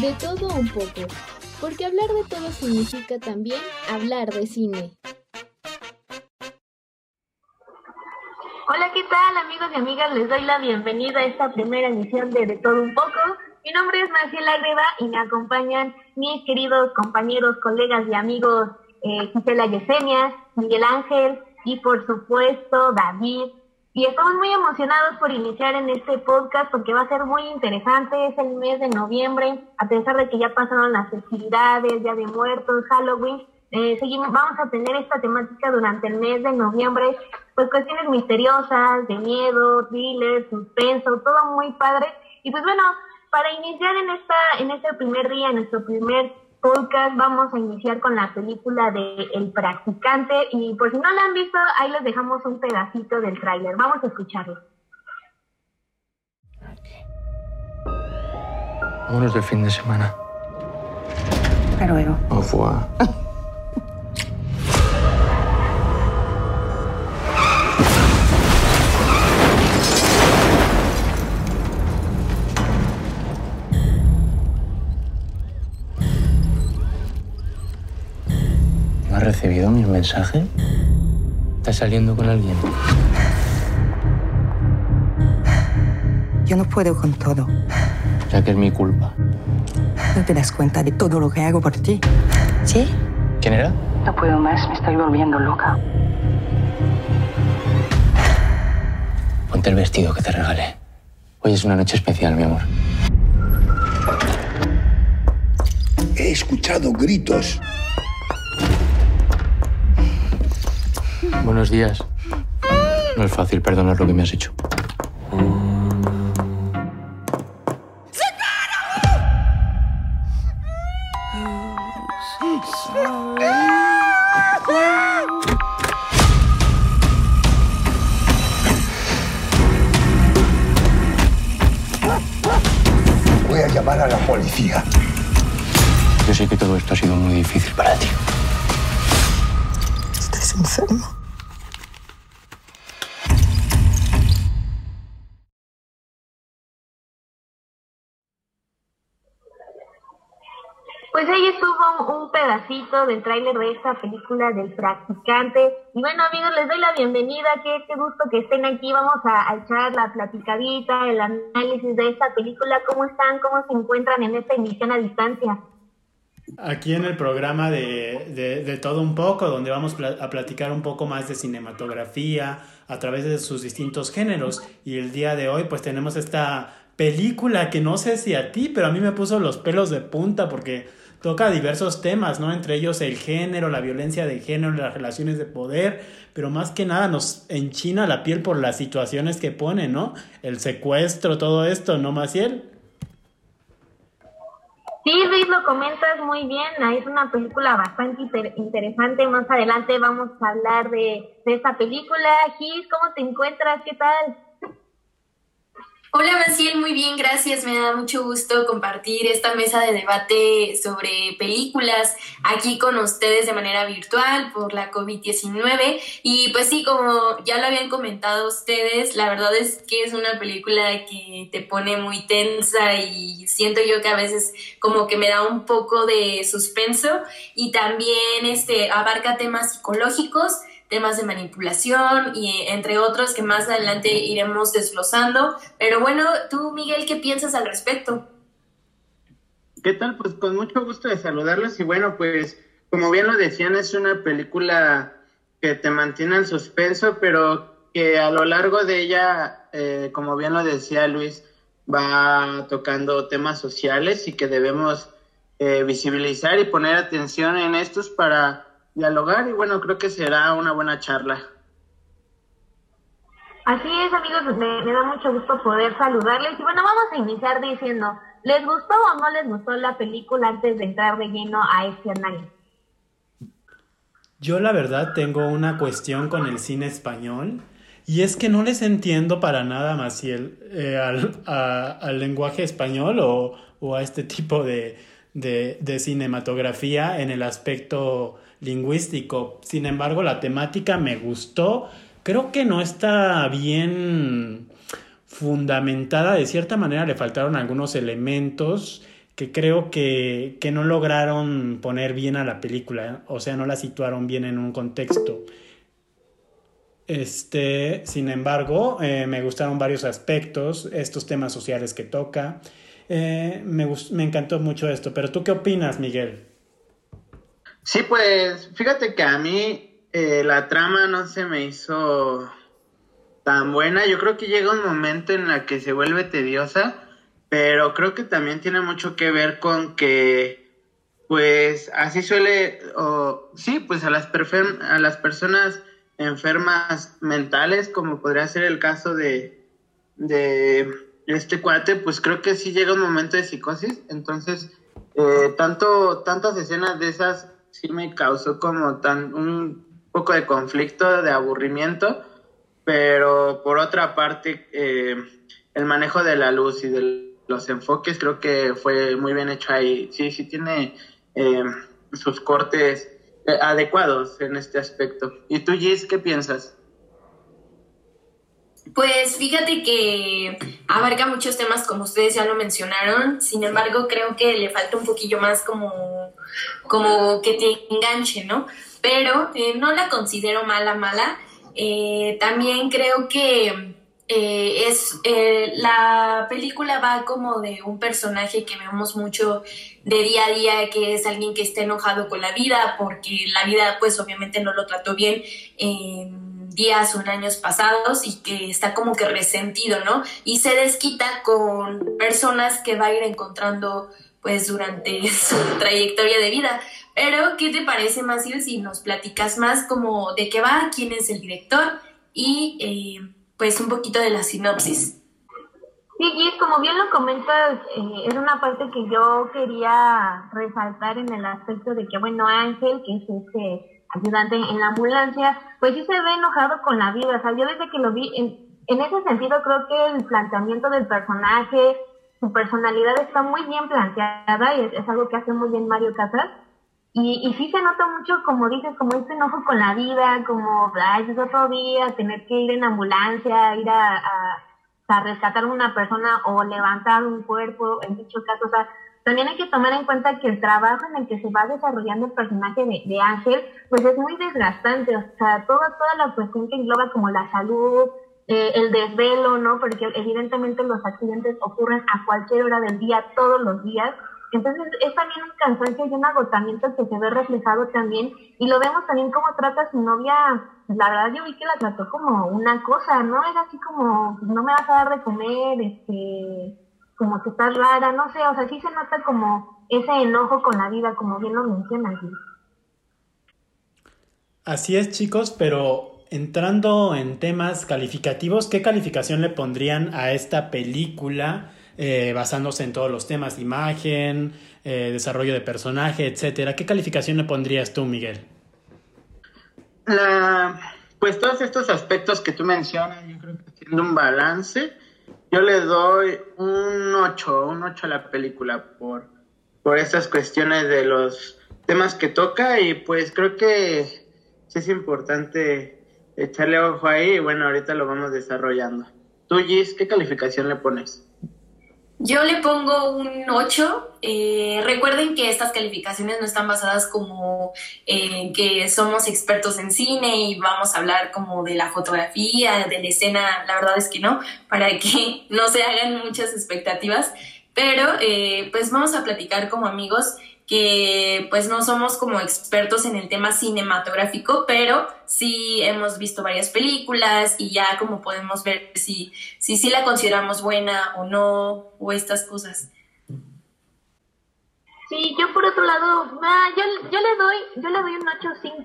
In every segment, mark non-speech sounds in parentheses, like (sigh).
De todo un poco, porque hablar de todo significa también hablar de cine. Hola, ¿qué tal amigos y amigas? Les doy la bienvenida a esta primera emisión de De todo un poco. Mi nombre es Marcela Greba y me acompañan mis queridos compañeros, colegas y amigos eh, Gisela Yesenia, Miguel Ángel y por supuesto David. Y estamos muy emocionados por iniciar en este podcast porque va a ser muy interesante. Es el mes de noviembre, a pesar de que ya pasaron las festividades, Día de Muertos, Halloween. Eh, seguimos, vamos a tener esta temática durante el mes de noviembre, pues cuestiones misteriosas, de miedo, thriller, suspenso, todo muy padre. Y pues bueno, para iniciar en esta, en este primer día, en nuestro primer podcast vamos a iniciar con la película de El Practicante y por si no la han visto, ahí les dejamos un pedacito del tráiler. Vamos a escucharlo. Vámonos de fin de semana. Hasta luego. Au revoir. (laughs) recibido mi mensaje? ¿Estás saliendo con alguien? Yo no puedo con todo. Ya que es mi culpa. ¿No te das cuenta de todo lo que hago por ti? ¿Sí? ¿Quién era? No puedo más, me estoy volviendo loca. Ponte el vestido que te regalé. Hoy es una noche especial, mi amor. He escuchado gritos. Buenos días. No es fácil perdonar lo que me has hecho. Voy a llamar a la policía. Yo sé que todo esto ha sido muy difícil para ti. Estás enfermo. Pues ahí estuvo un pedacito del tráiler de esta película del practicante. Y bueno amigos, les doy la bienvenida, qué, qué gusto que estén aquí. Vamos a, echar la platicadita, el análisis de esta película. ¿Cómo están? ¿Cómo se encuentran en esta emisión a distancia? Aquí en el programa de, de, de todo un poco, donde vamos a platicar un poco más de cinematografía a través de sus distintos géneros. Y el día de hoy pues tenemos esta película que no sé si a ti, pero a mí me puso los pelos de punta porque toca diversos temas, ¿no? Entre ellos el género, la violencia de género, las relaciones de poder, pero más que nada nos enchina la piel por las situaciones que pone, ¿no? El secuestro, todo esto, ¿no, Maciel? Sí, Luis, lo comentas muy bien. Es una película bastante inter- interesante. Más adelante vamos a hablar de, de esta película. Gis, ¿cómo te encuentras? ¿Qué tal? Hola Maciel, muy bien, gracias. Me da mucho gusto compartir esta mesa de debate sobre películas aquí con ustedes de manera virtual por la COVID-19. Y pues sí, como ya lo habían comentado ustedes, la verdad es que es una película que te pone muy tensa y siento yo que a veces como que me da un poco de suspenso y también este abarca temas psicológicos temas de manipulación y entre otros que más adelante iremos desglosando. Pero bueno, tú, Miguel, ¿qué piensas al respecto? ¿Qué tal? Pues con mucho gusto de saludarlos y bueno, pues como bien lo decían, es una película que te mantiene en suspenso, pero que a lo largo de ella, eh, como bien lo decía Luis, va tocando temas sociales y que debemos eh, visibilizar y poner atención en estos para dialogar y bueno, creo que será una buena charla. Así es, amigos, me, me da mucho gusto poder saludarles. Y bueno, vamos a iniciar diciendo, ¿les gustó o no les gustó la película antes de entrar de lleno a este análisis? Yo la verdad tengo una cuestión con el cine español y es que no les entiendo para nada, Maciel, eh, al, a- al lenguaje español o, o a este tipo de, de, de cinematografía en el aspecto lingüístico. Sin embargo, la temática me gustó. Creo que no está bien fundamentada. De cierta manera le faltaron algunos elementos que creo que, que no lograron poner bien a la película, o sea, no la situaron bien en un contexto. Este, sin embargo, eh, me gustaron varios aspectos, estos temas sociales que toca. Eh, me, me encantó mucho esto, pero ¿tú qué opinas, Miguel? Sí, pues fíjate que a mí eh, la trama no se me hizo tan buena. Yo creo que llega un momento en la que se vuelve tediosa, pero creo que también tiene mucho que ver con que, pues así suele, o sí, pues a las, a las personas enfermas mentales, como podría ser el caso de, de este cuate, pues creo que sí llega un momento de psicosis. Entonces, eh, tanto, tantas escenas de esas sí me causó como tan un poco de conflicto, de aburrimiento, pero por otra parte, eh, el manejo de la luz y de los enfoques creo que fue muy bien hecho ahí. Sí, sí tiene eh, sus cortes eh, adecuados en este aspecto. ¿Y tú, Gis, qué piensas? Pues fíjate que abarca muchos temas como ustedes ya lo mencionaron, sin embargo creo que le falta un poquillo más como, como que te enganche, ¿no? Pero eh, no la considero mala, mala. Eh, también creo que eh, es la película va como de un personaje que vemos mucho de día a día, que es alguien que está enojado con la vida, porque la vida pues obviamente no lo trató bien días o en años pasados y que está como que resentido, ¿no? Y se desquita con personas que va a ir encontrando pues durante (laughs) su trayectoria de vida. Pero, ¿qué te parece, Masil, si nos platicas más como de qué va, quién es el director y eh, pues un poquito de la sinopsis? Sí, y como bien lo comentas, eh, es una parte que yo quería resaltar en el aspecto de que, bueno, Ángel, que es este ayudante en la ambulancia, pues sí se ve enojado con la vida. O sea, yo desde que lo vi, en, en ese sentido creo que el planteamiento del personaje, su personalidad está muy bien planteada y es, algo que hace muy bien Mario Casas. Y, y sí se nota mucho, como dices, como este enojo con la vida, como, ay, es otro día, tener que ir en ambulancia, ir a, a, a rescatar a una persona o levantar un cuerpo, en dicho caso, o sea, también hay que tomar en cuenta que el trabajo en el que se va desarrollando el personaje de, Ángel, pues es muy desgastante, o sea, toda, toda la cuestión que engloba como la salud, eh, el desvelo, ¿no? Porque evidentemente los accidentes ocurren a cualquier hora del día, todos los días. Entonces es también un cansancio y un agotamiento que se ve reflejado también y lo vemos también como trata a su novia, la verdad yo vi que la trató como una cosa, ¿no? Era así como, no me vas a dar de comer, este, como que está rara, no sé, o sea, sí se nota como ese enojo con la vida, como bien lo mencionas. Así es, chicos, pero entrando en temas calificativos, ¿qué calificación le pondrían a esta película eh, basándose en todos los temas, imagen, eh, desarrollo de personaje, etcétera? ¿Qué calificación le pondrías tú, Miguel? La, pues todos estos aspectos que tú mencionas, yo creo que tiene un balance yo le doy un 8, un 8 a la película por, por estas cuestiones de los temas que toca y pues creo que sí es importante echarle ojo ahí y bueno, ahorita lo vamos desarrollando. Tú, Gis, ¿qué calificación le pones? Yo le pongo un 8. Eh, recuerden que estas calificaciones no están basadas como en que somos expertos en cine y vamos a hablar como de la fotografía, de la escena. La verdad es que no, para que (laughs) no se hagan muchas expectativas. Pero eh, pues vamos a platicar como amigos que pues no somos como expertos en el tema cinematográfico, pero sí hemos visto varias películas y ya como podemos ver si si, si la consideramos buena o no, o estas cosas. Sí, yo por otro lado, ah, yo, yo le doy, yo le doy un 8.5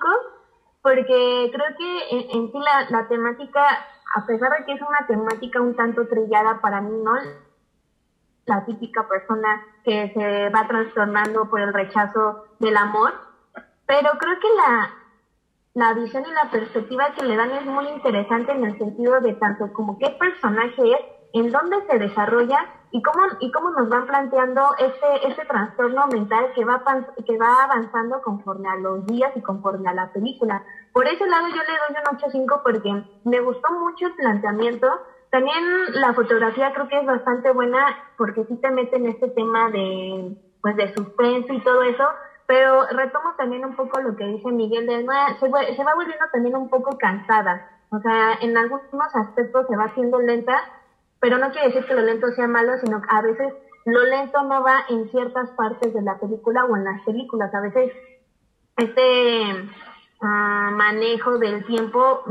porque creo que en, sí la, la temática, a pesar de que es una temática un tanto trillada para mí, ¿no? La típica persona que se va trastornando por el rechazo del amor, pero creo que la, la visión y la perspectiva que le dan es muy interesante en el sentido de tanto como qué personaje es, en dónde se desarrolla y cómo, y cómo nos van planteando este, este trastorno mental que va, que va avanzando conforme a los días y conforme a la película. Por ese lado yo le doy un 8.5 porque me gustó mucho el planteamiento, también la fotografía creo que es bastante buena porque sí te mete en este tema de, pues de suspenso y todo eso, pero retomo también un poco lo que dice Miguel de se, se va volviendo también un poco cansada, o sea, en algunos aspectos se va haciendo lenta, pero no quiere decir que lo lento sea malo, sino que a veces lo lento no va en ciertas partes de la película o en las películas, a veces este manejo del tiempo,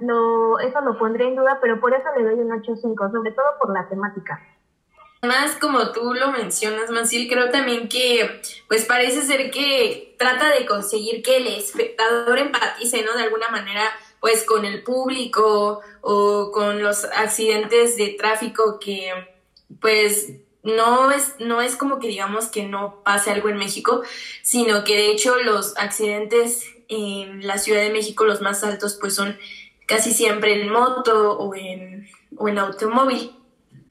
lo, eso lo pondré en duda, pero por eso le doy un 8.5, sobre todo por la temática. Además, como tú lo mencionas, Mancil, creo también que, pues parece ser que trata de conseguir que el espectador empatice, ¿no? De alguna manera, pues con el público o con los accidentes de tráfico que, pues, no es, no es como que digamos que no pase algo en México, sino que de hecho los accidentes en la Ciudad de México, los más altos, pues son casi siempre en moto o en, o en automóvil.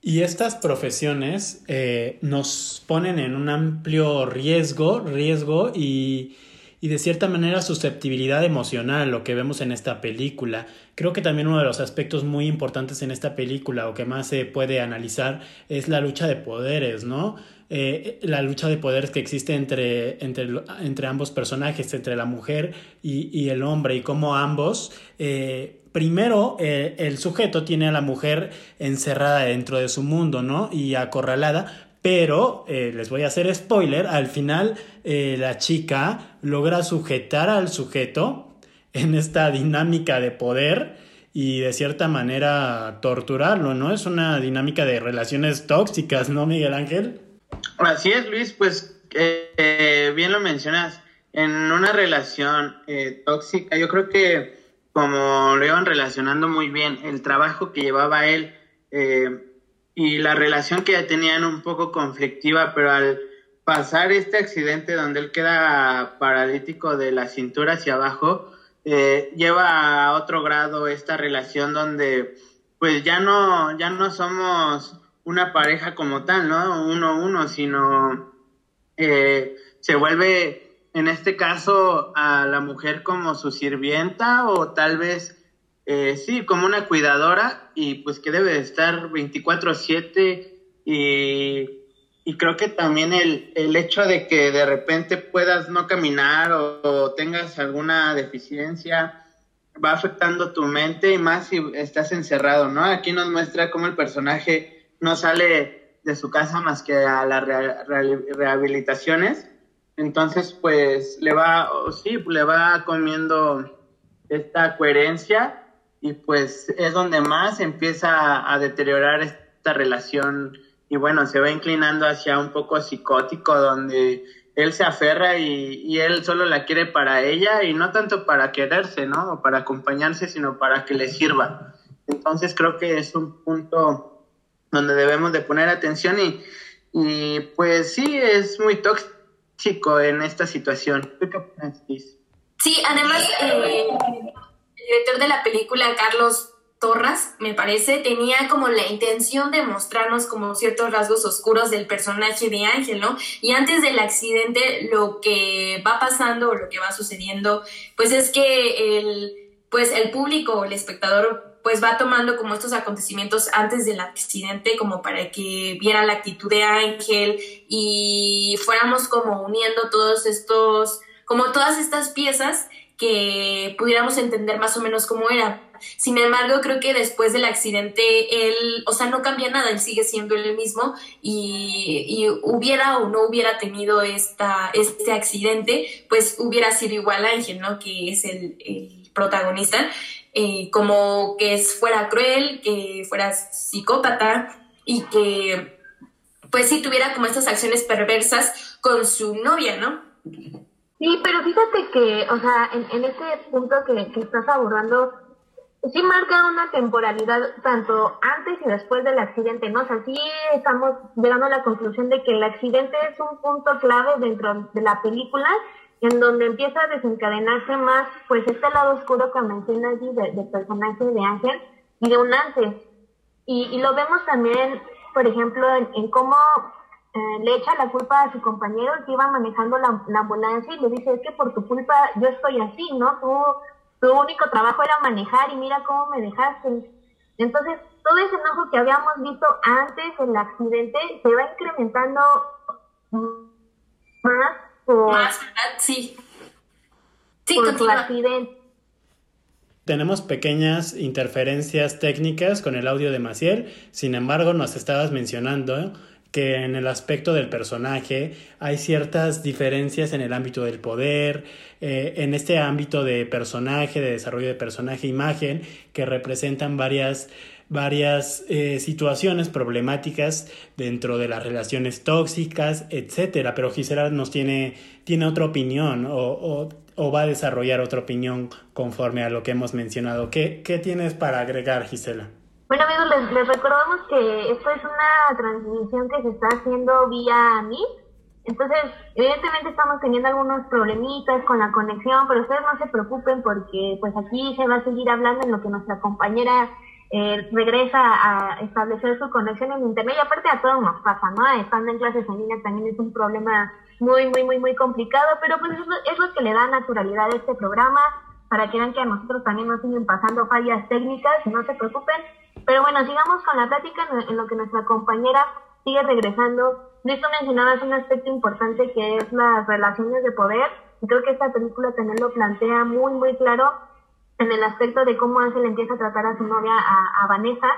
Y estas profesiones eh, nos ponen en un amplio riesgo, riesgo y, y, de cierta manera susceptibilidad emocional, lo que vemos en esta película. Creo que también uno de los aspectos muy importantes en esta película o que más se puede analizar es la lucha de poderes, ¿no? Eh, la lucha de poderes que existe entre, entre, entre ambos personajes, entre la mujer y, y el hombre, y cómo ambos eh, primero eh, el sujeto tiene a la mujer encerrada dentro de su mundo, ¿no? Y acorralada, pero eh, les voy a hacer spoiler, al final la chica logra sujetar al sujeto en esta dinámica de poder y de cierta manera torturarlo, ¿no? Es una dinámica de relaciones tóxicas, ¿no, Miguel Ángel? Así es, Luis, pues bien lo mencionas, en una relación tóxica, yo creo que como lo iban relacionando muy bien, el trabajo que llevaba él eh, y la relación que ya tenían un poco conflictiva, pero al pasar este accidente donde él queda paralítico de la cintura hacia abajo, eh, lleva a otro grado esta relación donde pues ya no, ya no somos una pareja como tal, ¿no? Uno a uno, sino eh, se vuelve en este caso a la mujer como su sirvienta o tal vez eh, sí, como una cuidadora y pues que debe de estar 24/7 y, y, creo que también el, el, hecho de que de repente puedas no caminar o, tengas alguna deficiencia va afectando tu mente y más si estás encerrado, ¿no? Aquí nos muestra cómo el personaje no sale de su casa más que a las rehabilitaciones entonces, pues le va, sí, le va comiendo esta coherencia y pues es donde más empieza a deteriorar esta relación y bueno, se va inclinando hacia un poco psicótico donde él se aferra y, y, él solo la quiere para ella y no tanto para quererse, ¿no? O para acompañarse, sino para que le sirva. Entonces creo que es un punto donde debemos de poner atención y, y pues sí, es muy tóxico en esta situación. Sí, además, eh, el director de la película, Carlos Torras, me parece, tenía como la intención de mostrarnos como ciertos rasgos oscuros del personaje de Ángel, ¿no? Y antes del accidente, lo que va pasando o lo que va sucediendo, pues es que el, pues el público, el espectador pues va tomando como estos acontecimientos antes del accidente como para que viera la actitud de Ángel y fuéramos como uniendo todos estos, como todas estas piezas que pudiéramos entender más o menos cómo era. Sin embargo, creo que después del accidente, él, o sea, no cambia nada, él sigue siendo el mismo y, hubiera o no hubiera tenido esta, este accidente, pues hubiera sido igual Ángel, ¿no? Que es el protagonista. Eh, como que fuera cruel, que fuera psicópata y que pues sí tuviera como estas acciones perversas con su novia, ¿no? Sí, pero fíjate que, o sea, en, en este punto que, que estás abordando, sí marca una temporalidad tanto antes y después del accidente, ¿no? O sea, sí estamos llegando a la conclusión de que el accidente es un punto clave dentro de la película en donde empieza a desencadenarse más, pues, este lado oscuro que menciona allí del personaje de Ángel y de un antes. Y, lo vemos también, por ejemplo, en, cómo eh, le echa la culpa a su compañero que iba manejando la, ambulancia y le dice, es que por tu culpa yo estoy así, ¿no? Tú, tu único trabajo era manejar y mira cómo me dejaste. Entonces, todo ese enojo que habíamos visto antes del accidente se va incrementando más por, Más, ¿verdad? Sí. Sí, por accidente. Tenemos pequeñas interferencias técnicas con el audio de Maciel, sin embargo nos estabas mencionando que en el aspecto del personaje hay ciertas diferencias en el ámbito del poder, eh, en este ámbito de personaje, de desarrollo de personaje, imagen, que representan varias, varias eh, situaciones problemáticas dentro de las relaciones tóxicas, etcétera. Pero Gisela nos tiene, tiene otra opinión o, o, o va a desarrollar otra opinión conforme a lo que hemos mencionado. ¿Qué, qué tienes para agregar, Gisela? Bueno amigos, les, les recordamos que esto es una transmisión que se está haciendo vía Meet. Entonces, evidentemente estamos teniendo algunos problemitas con la conexión, pero ustedes no se preocupen porque pues aquí se va a seguir hablando en lo que nuestra compañera eh, regresa a establecer su conexión en internet y aparte a todos nos pasa, ¿no? Estando en clases en línea también es un problema muy, muy, muy, muy complicado, pero pues es lo, es lo que le da naturalidad a este programa para que vean que a nosotros también nos siguen pasando fallas técnicas no se preocupen. Pero bueno, sigamos con la plática en, lo que nuestra compañera sigue regresando. Listo mencionabas un aspecto importante que es las relaciones de poder. Y creo que esta película también lo plantea muy, muy claro en el aspecto de cómo Ángel empieza a tratar a su novia, a, a Vanessa.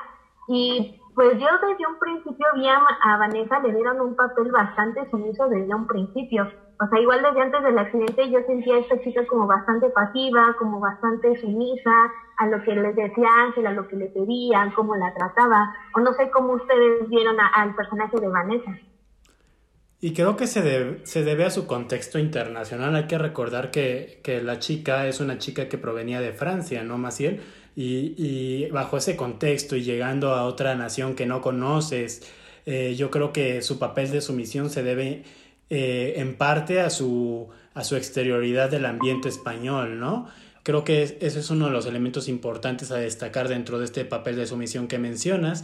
Y pues yo desde un principio vi a, Vanessa, le dieron un papel bastante sumiso desde un principio. O sea, igual desde antes del accidente yo sentía a esta chica como bastante pasiva, como bastante sumisa a lo que les decía Ángel, a lo que le pedían, cómo la trataba. O no sé cómo ustedes vieron al personaje de Vanessa. Y creo que se debe, se debe a su contexto internacional. Hay que recordar que, que la chica es una chica que provenía de Francia, ¿no, Maciel? Y, y bajo ese contexto y llegando a otra nación que no conoces, eh, yo creo que su papel de sumisión se debe eh, en parte a su, a su exterioridad del ambiente español, ¿no? Creo que es- ese es uno de los elementos importantes a destacar dentro de este papel de sumisión que mencionas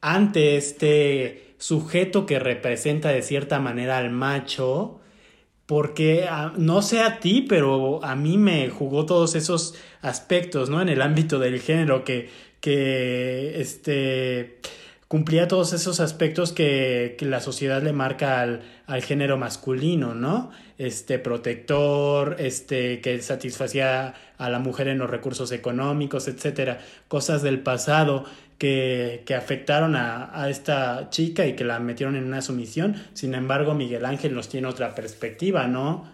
ante este sujeto que representa de cierta manera al macho, porque ah, no sé a ti, pero a mí me jugó todos esos aspectos, ¿no? En el ámbito del género que, que este, cumplía todos esos aspectos que, que la sociedad le marca al, al género masculino, ¿no? Este protector, este que satisfacía a la mujer en los recursos económicos, etcétera, cosas del pasado que, que afectaron a, a esta chica y que la metieron en una sumisión. Sin embargo, Miguel Ángel nos tiene otra perspectiva, ¿no?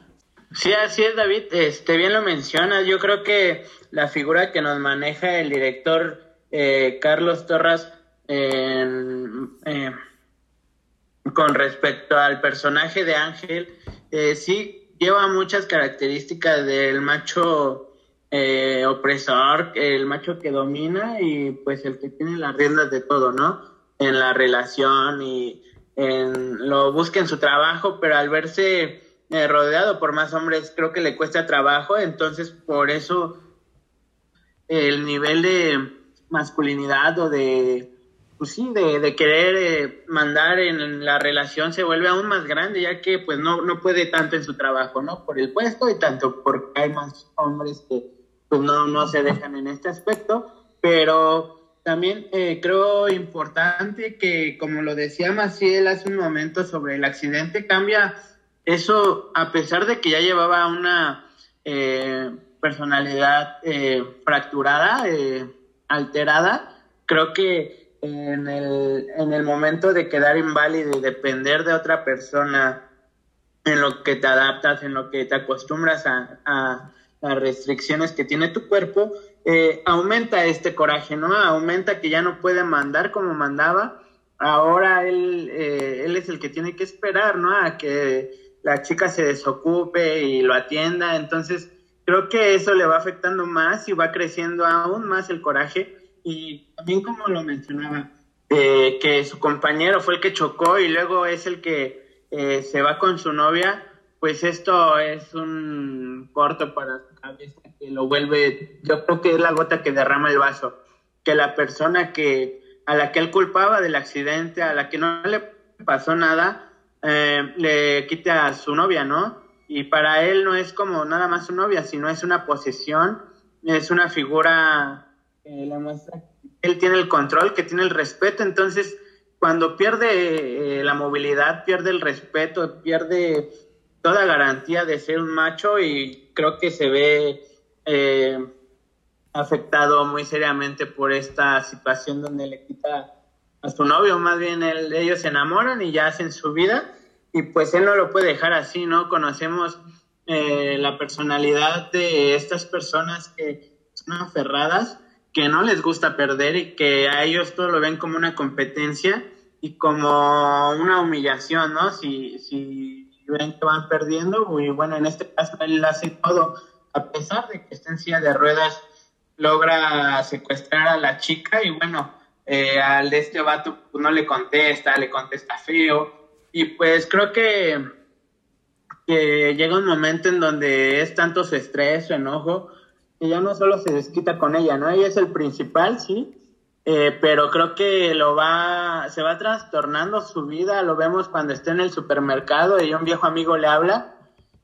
Sí, así es, David. Este, bien lo mencionas. Yo creo que la figura que nos maneja el director eh, Carlos Torras eh, con respecto al personaje de Ángel, eh, sí lleva muchas características del macho eh, opresor, el macho que domina y pues el que tiene las riendas de todo, ¿no? En la relación y en, lo busca en su trabajo, pero al verse eh, rodeado por más hombres creo que le cuesta trabajo, entonces por eso el nivel de masculinidad o de, pues sí, de, de querer eh, mandar en la relación se vuelve aún más grande, ya que pues no, no puede tanto en su trabajo, ¿no? Por el puesto y tanto porque hay más hombres que pues no, no se dejan en este aspecto, pero también eh, creo importante que, como lo decía Maciel hace un momento sobre el accidente, cambia eso a pesar de que ya llevaba una eh, personalidad eh, fracturada, alterada, creo que en el, en el momento de quedar inválido y depender de otra persona, en lo que te adaptas, en lo que te acostumbras a las restricciones que tiene tu cuerpo, eh, aumenta este coraje, ¿no? Aumenta que ya no puede mandar como mandaba. Ahora él, eh, él es el que tiene que esperar, ¿no? A que la chica se desocupe y lo atienda. Entonces, creo que eso le va afectando más y va creciendo aún más el coraje. Y también como lo mencionaba, eh, que su compañero fue el que chocó y luego es el que eh, se va con su novia, pues esto es un corto para su cabeza que lo vuelve, yo creo que es la gota que derrama el vaso, que la persona que a la que él culpaba del accidente, a la que no le pasó nada, eh, le quite a su novia, ¿no? Y para él no es como nada más su novia, sino es una posesión, es una figura la muestra que él tiene el control, que tiene el respeto, entonces cuando pierde eh, la movilidad, pierde el respeto, pierde toda garantía de ser un macho y creo que se ve eh, afectado muy seriamente por esta situación donde le quita a su novio, más bien ellos se enamoran y ya hacen su vida y pues él no lo puede dejar así, ¿no? Conocemos eh, la personalidad de estas personas que son aferradas, que no les gusta perder y que a ellos todo lo ven como una competencia y como una humillación, ¿no? Si, si ven que van perdiendo, y bueno, en este caso él hace todo, a pesar de que está en silla de ruedas, logra secuestrar a la chica y bueno, eh, al de este vato pues, no le contesta, le contesta feo, y pues creo que, que llega un momento en donde es tanto su estrés, su enojo, que ya no solo se desquita con ella, ¿no? Ella es el principal, sí, eh, pero creo que lo va, se va trastornando su vida, lo vemos cuando está en el supermercado y un viejo amigo le habla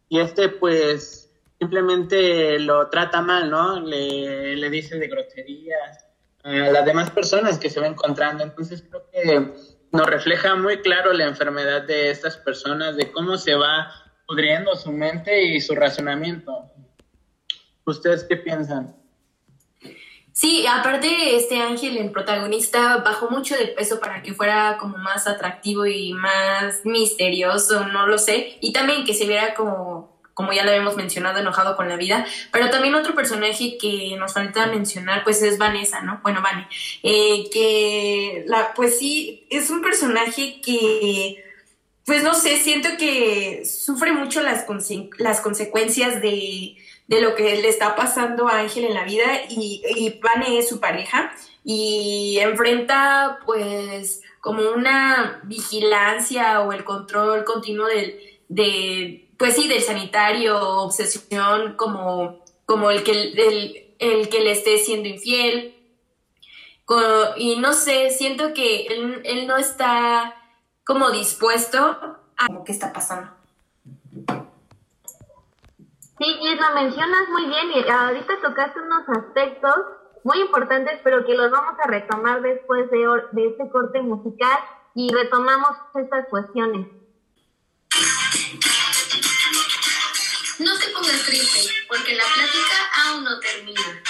y este pues simplemente lo trata mal, ¿no? Le, le dice de groserías a las demás personas que se va encontrando, entonces creo que nos refleja muy claro la enfermedad de estas personas, de cómo se va pudriendo su mente y su razonamiento. ¿Ustedes qué piensan? Sí, aparte este Ángel, el protagonista, bajó mucho de peso para que fuera como más atractivo y más misterioso, no lo sé, y también que se viera como como ya lo habíamos mencionado, enojado con la vida, pero también otro personaje que nos falta mencionar, pues es Vanessa, ¿no? Bueno, Vane, eh, que, la, pues sí, es un personaje que, pues no sé, siento que sufre mucho las, las consecuencias de, de, lo que le está pasando a Ángel en la vida y, y Vane es su pareja y enfrenta, pues, como una vigilancia o el control continuo del, de pues sí, del sanitario, obsesión como, como el, que, el, el que le esté siendo infiel. y no sé, siento que él, él, no está como dispuesto a lo que está pasando. Sí, y lo mencionas muy bien y ahorita tocaste unos aspectos muy importantes, pero que los vamos a retomar después de, de este corte musical y retomamos estas cuestiones. No te pongas triste, porque la plática aún no termina.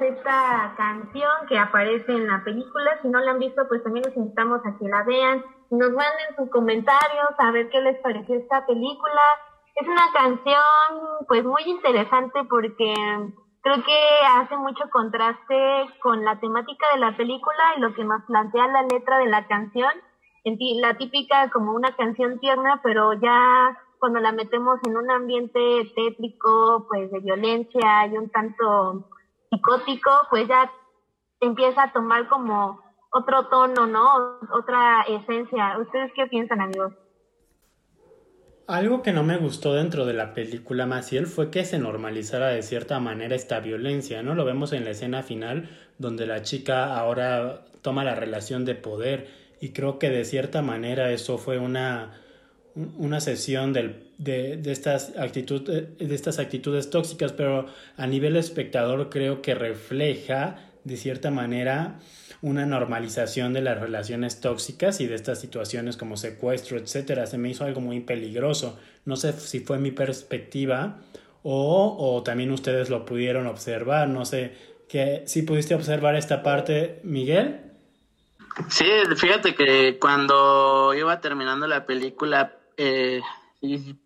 Esta canción que aparece en la película. Si no la han visto, pues también los invitamos a que la vean. Nos manden sus comentarios a ver qué les pareció esta película. Es una canción pues muy interesante porque creo que hace mucho contraste con la temática de la película y lo que nos plantea la letra de la canción. la típica como una canción tierna, pero ya cuando la metemos en un ambiente tétrico, pues de violencia y un tanto psicótico, pues ya empieza a tomar como otro tono, ¿no? Otra esencia. ¿Ustedes qué piensan, amigos? Algo que no me gustó dentro de la película Maciel fue que se normalizara de cierta manera esta violencia, ¿no? Lo vemos en la escena final donde la chica ahora toma la relación de poder y creo que de cierta manera eso fue una, una sesión del, de, de, estas actitud, de estas actitudes tóxicas, pero a nivel espectador creo que refleja de cierta manera una normalización de las relaciones tóxicas y de estas situaciones como secuestro, etcétera. Se me hizo algo muy peligroso. No sé si fue mi perspectiva o, o también ustedes lo pudieron observar. No sé, que si pudiste observar esta parte, Miguel. Sí, fíjate que cuando iba terminando la película eh,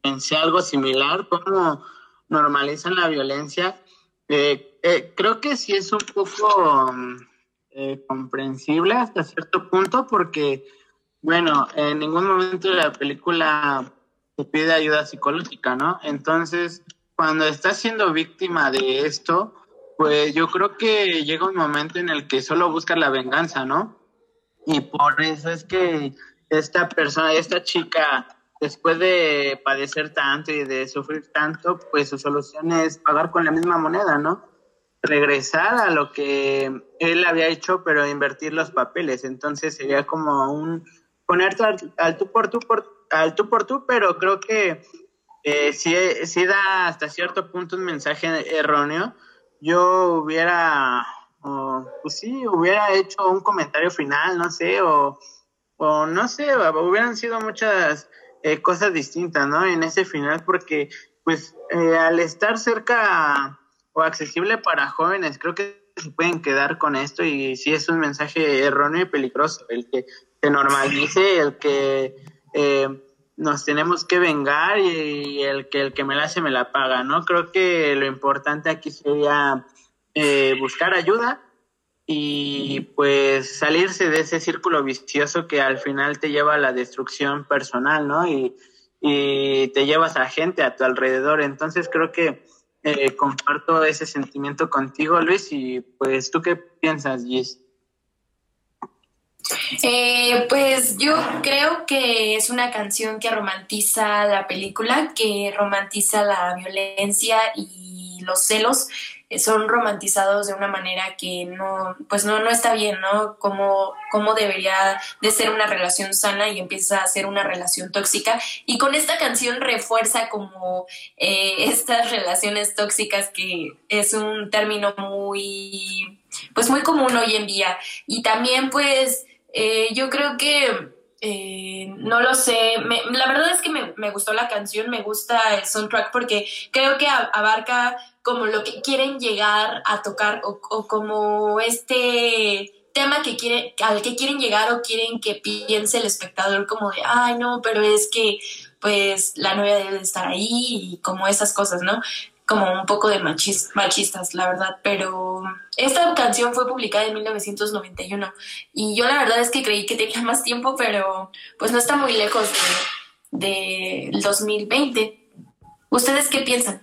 pensé algo similar, cómo normalizan la violencia. Eh, eh, creo que sí es un poco eh, comprensible hasta cierto punto porque, bueno, en ningún momento de la película te pide ayuda psicológica, ¿no? Entonces, cuando estás siendo víctima de esto, pues yo creo que llega un momento en el que solo buscas la venganza, ¿no? Y por eso es que esta persona, esta chica, después de padecer tanto y de sufrir tanto, pues su solución es pagar con la misma moneda, ¿no? regresar a lo que él había hecho, pero invertir los papeles. Entonces sería como un ponerte al, tú por tú, por, al tú por tú, pero creo que eh, sí, da hasta cierto punto un mensaje erróneo. Yo hubiera, pues sí, hubiera hecho un comentario final, no sé, o, o no sé, hubieran sido muchas eh, cosas distintas, ¿no? En ese final, porque pues eh, al estar cerca o accesible para jóvenes. Creo que se pueden quedar con esto y sí es un mensaje erróneo y peligroso el que se normalice, el que eh, nos tenemos que vengar y, el que el que me la hace me la paga, ¿no? Creo que lo importante aquí sería eh, buscar ayuda y pues salirse de ese círculo vicioso que al final te lleva a la destrucción personal, ¿no? Y, y te llevas a gente a tu alrededor. Entonces creo que eh, comparto ese sentimiento contigo, Luis, y pues tú qué piensas, Gis. Eh, pues yo creo que es una canción que romantiza la película, que romantiza la violencia y los celos son romantizados de una manera que no, pues no, no está bien, ¿no? Como, como debería de ser una relación sana y empieza a ser una relación tóxica. Y con esta canción refuerza como eh, (laughs) estas relaciones tóxicas que es un término muy, pues muy común hoy en día. Y también pues eh, yo creo que eh, no lo sé, la verdad es que me, me, gustó la canción, me gusta el soundtrack porque creo que abarca como lo que quieren llegar a tocar o, como este tema que al que quieren llegar o quieren que piense el espectador como de, ay no, pero es que pues la novia debe estar ahí y como esas cosas, ¿no? Como un poco de machistas, la verdad, pero esta canción fue publicada en 1991 y yo la verdad es que creí que tenía más tiempo, pero pues no está muy lejos del de 2020. ¿Ustedes qué piensan?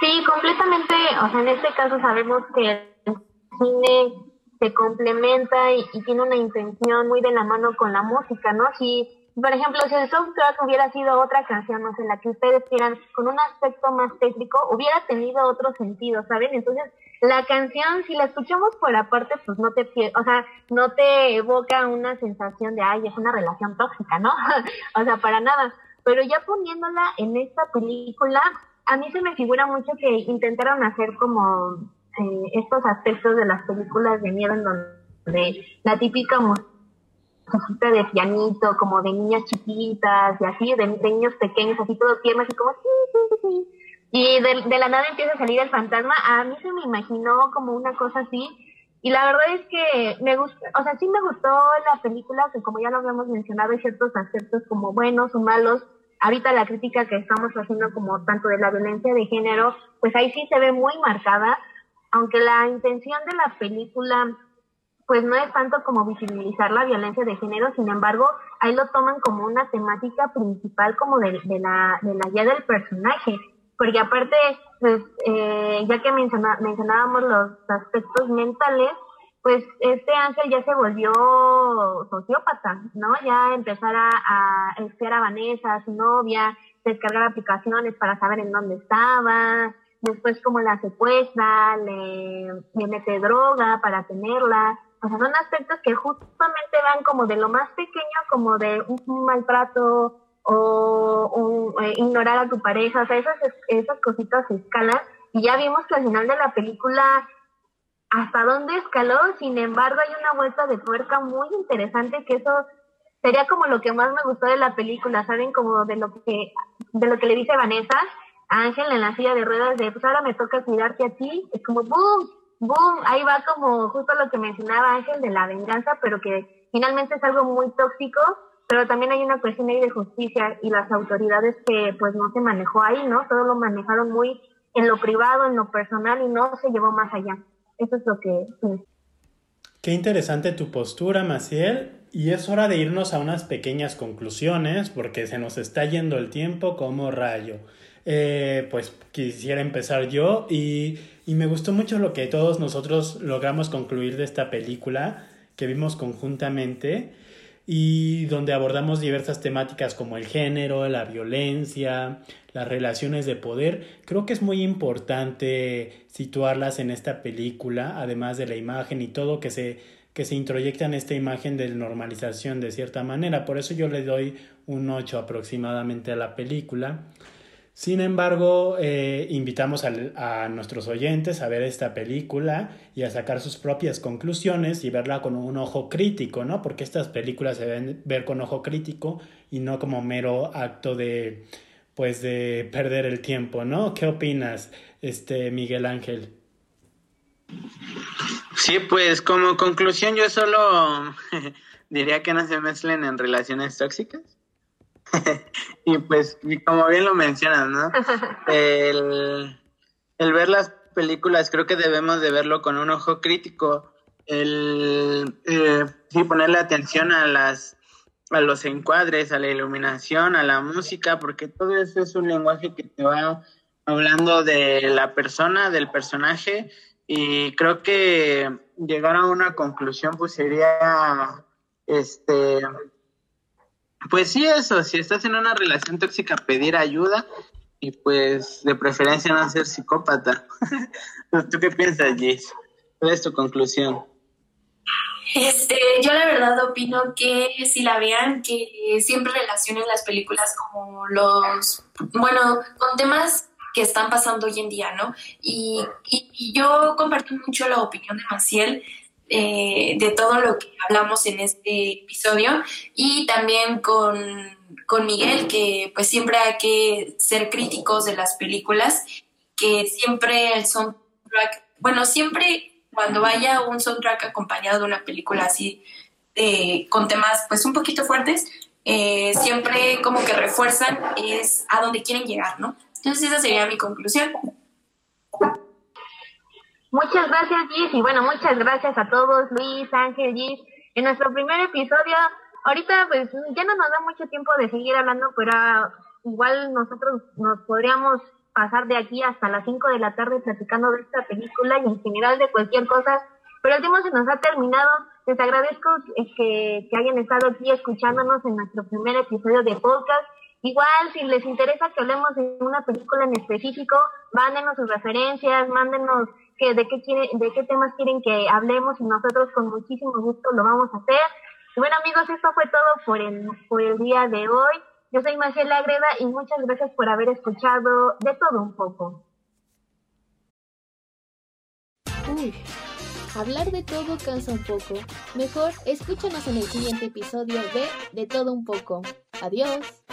Sí, completamente, o sea, en este caso sabemos que el cine se complementa y, tiene una intención muy de la mano con la música, ¿no? Si, por ejemplo, si el soundtrack hubiera sido otra canción, no sé, la que ustedes quieran, con un aspecto más técnico, hubiera tenido otro sentido, ¿saben? Entonces, la canción, si la escuchamos por aparte, pues no te, o sea, no te evoca una sensación de, ay, es una relación tóxica, ¿no? (laughs) o sea, para nada. Pero ya poniéndola en esta película, a mí se me figura mucho que intentaron hacer como eh, estos aspectos de las películas de miedo en donde la típica música de pianito, como de niñas chiquitas y así, de, niños pequeños, así todo tierno, así como sí, sí, sí. Y de, de la nada empieza a salir el fantasma. A mí se me imaginó como una cosa así. Y la verdad es que me gustó, o sea, sí me gustó la película, que como ya lo habíamos mencionado, hay ciertos aspectos como buenos o malos, ahorita la crítica que estamos haciendo como tanto de la violencia de género, pues ahí sí se ve muy marcada, aunque la intención de la película pues no es tanto como visibilizar la violencia de género, sin embargo, ahí lo toman como una temática principal como de, la, de la guía del personaje, porque aparte, pues, eh, ya que mencionábamos los aspectos mentales, pues este ángel ya se volvió sociópata, ¿no? Ya empezar a, a a Vanessa, a su novia, descargar aplicaciones para saber en dónde estaba, después como la secuestra, le, le mete droga para tenerla, o sea, son aspectos que justamente van como de lo más pequeño, como de un, maltrato o eh, ignorar a tu pareja, o sea, esas, esas cositas se escalan. Y ya vimos que al final de la película hasta dónde escaló, sin embargo hay una vuelta de tuerca muy interesante que eso sería como lo que más me gustó de la película, ¿saben? Como de lo que, de lo que le dice Vanessa a Ángel en la silla de ruedas de, pues ahora me toca cuidarte a ti, es como, ¡boom! Boom, ahí va como justo lo que mencionaba Ángel de la venganza, pero que finalmente es algo muy tóxico, pero también hay una cuestión ahí de justicia y las autoridades que pues no se manejó ahí, ¿no? Todo lo manejaron muy en lo privado, en lo personal y no se llevó más allá. Eso es lo que... Qué interesante tu postura, Maciel. Y es hora de irnos a unas pequeñas conclusiones porque se nos está yendo el tiempo como rayo. Eh, pues quisiera empezar yo y, y, me gustó mucho lo que todos nosotros logramos concluir de esta película que vimos conjuntamente y donde abordamos diversas temáticas como el género, la violencia, las relaciones de poder. Creo que es muy importante situarlas en esta película, además de la imagen y todo que se, que se introyecta en esta imagen de normalización de cierta manera. Por eso yo le doy un 8 aproximadamente a la película. Sin embargo, eh, invitamos a, nuestros oyentes a ver esta película y a sacar sus propias conclusiones y verla con un ojo crítico, ¿no? Porque estas películas se deben ver con ojo crítico y no como mero acto de, pues, de perder el tiempo, ¿no? ¿Qué opinas, este, Miguel Ángel? Sí, pues como conclusión yo solo (laughs) diría que no se mezclen en relaciones tóxicas (laughs) y pues, como bien lo mencionas, ¿no? (laughs) El, ver las películas creo que debemos de verlo con un ojo crítico, el eh, sí ponerle atención a las a los encuadres, a la iluminación, a la música, porque todo eso es un lenguaje que te va hablando de la persona, del personaje, y creo que llegar a una conclusión pues sería este pues sí, eso, si estás en una relación tóxica, pedir ayuda y pues de preferencia no ser psicópata. (laughs) ¿Tú qué piensas, Gis? ¿Cuál es tu conclusión? Este, yo la verdad opino que si la vean, que siempre relacionen las películas como los, bueno, con temas que están pasando hoy en día, ¿no? Y, y, y yo comparto mucho la opinión de Maciel eh, de todo lo que hablamos en este episodio y también con, con Miguel, que pues siempre hay que ser críticos de las películas, que siempre el soundtrack, bueno, siempre cuando vaya un soundtrack acompañado de una película así, con temas pues un poquito fuertes, eh, siempre como que refuerzan es a dónde quieren llegar, ¿no? Entonces esa sería mi conclusión. Muchas gracias, Gis, y bueno, muchas gracias a todos, Luis, Ángel, Gis. En nuestro primer episodio, ahorita pues ya no nos da mucho tiempo de seguir hablando, pero igual nosotros nos podríamos pasar de aquí hasta las 5 de la tarde platicando de esta película y en general de cualquier cosa, pero el tiempo se nos ha terminado. Les agradezco que, que hayan estado aquí escuchándonos en nuestro primer episodio de podcast. Igual, si les interesa que hablemos de una película en específico, mándenos sus referencias, mándenos de, qué temas quieren que hablemos y nosotros con muchísimo gusto lo vamos a hacer. Y bueno, amigos, esto fue todo por el, por el día de hoy. Yo soy Marcela Agreda y muchas gracias por haber escuchado de todo un poco. Uy, hablar de todo cansa un poco. Mejor escúchanos en el siguiente episodio de De todo un poco. Adiós.